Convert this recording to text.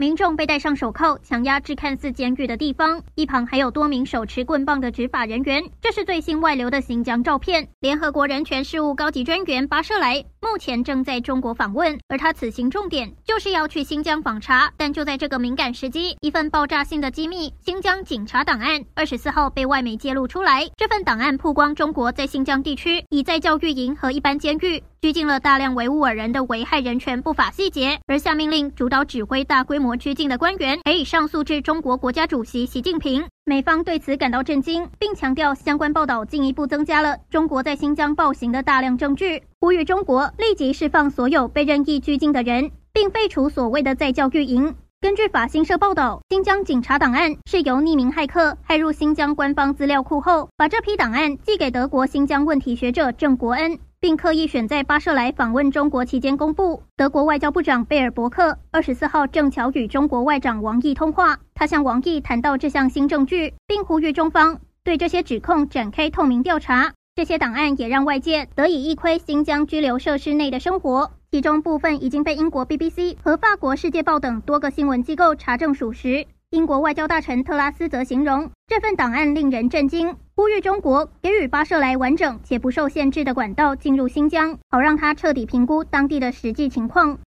民众被戴上手铐，强压至看似监狱的地方，一旁还有多名手持棍棒的执法人员。这是最新外流的新疆照片。联合国人权事务高级专员巴舍莱目前正在中国访问，而他此行重点就是要去新疆访查。但就在这个敏感时机，一份爆炸性的机密——新疆警察档案，二十四号被外媒揭露出来。这份档案曝光，中国在新疆地区以在教育营和一般监狱拘禁了大量维吾尔人的危害人权不法细节，而下命令主导指挥大规模拘禁的官员还已上诉至中国国家主席习近平。美方对此感到震惊，并强调相关报道进一步增加了中国在新疆暴行的大量证据，呼吁中国立即释放所有被任意拘禁的人，并废除所谓的在教育营。根据法新社报道，新疆警察档案是由匿名骇客骇入新疆官方资料库后，把这批档案寄给德国新疆问题学者郑国恩。并刻意选在巴舍莱访问中国期间公布。德国外交部长贝尔伯克二十四号正巧与中国外长王毅通话，他向王毅谈到这项新证据，并呼吁中方对这些指控展开透明调查。这些档案也让外界得以一窥新疆拘留设施内的生活，其中部分已经被英国 BBC 和法国《世界报》等多个新闻机构查证属实。英国外交大臣特拉斯则形容这份档案令人震惊，呼吁中国给予巴舍莱完整且不受限制的管道进入新疆，好让他彻底评估当地的实际情况。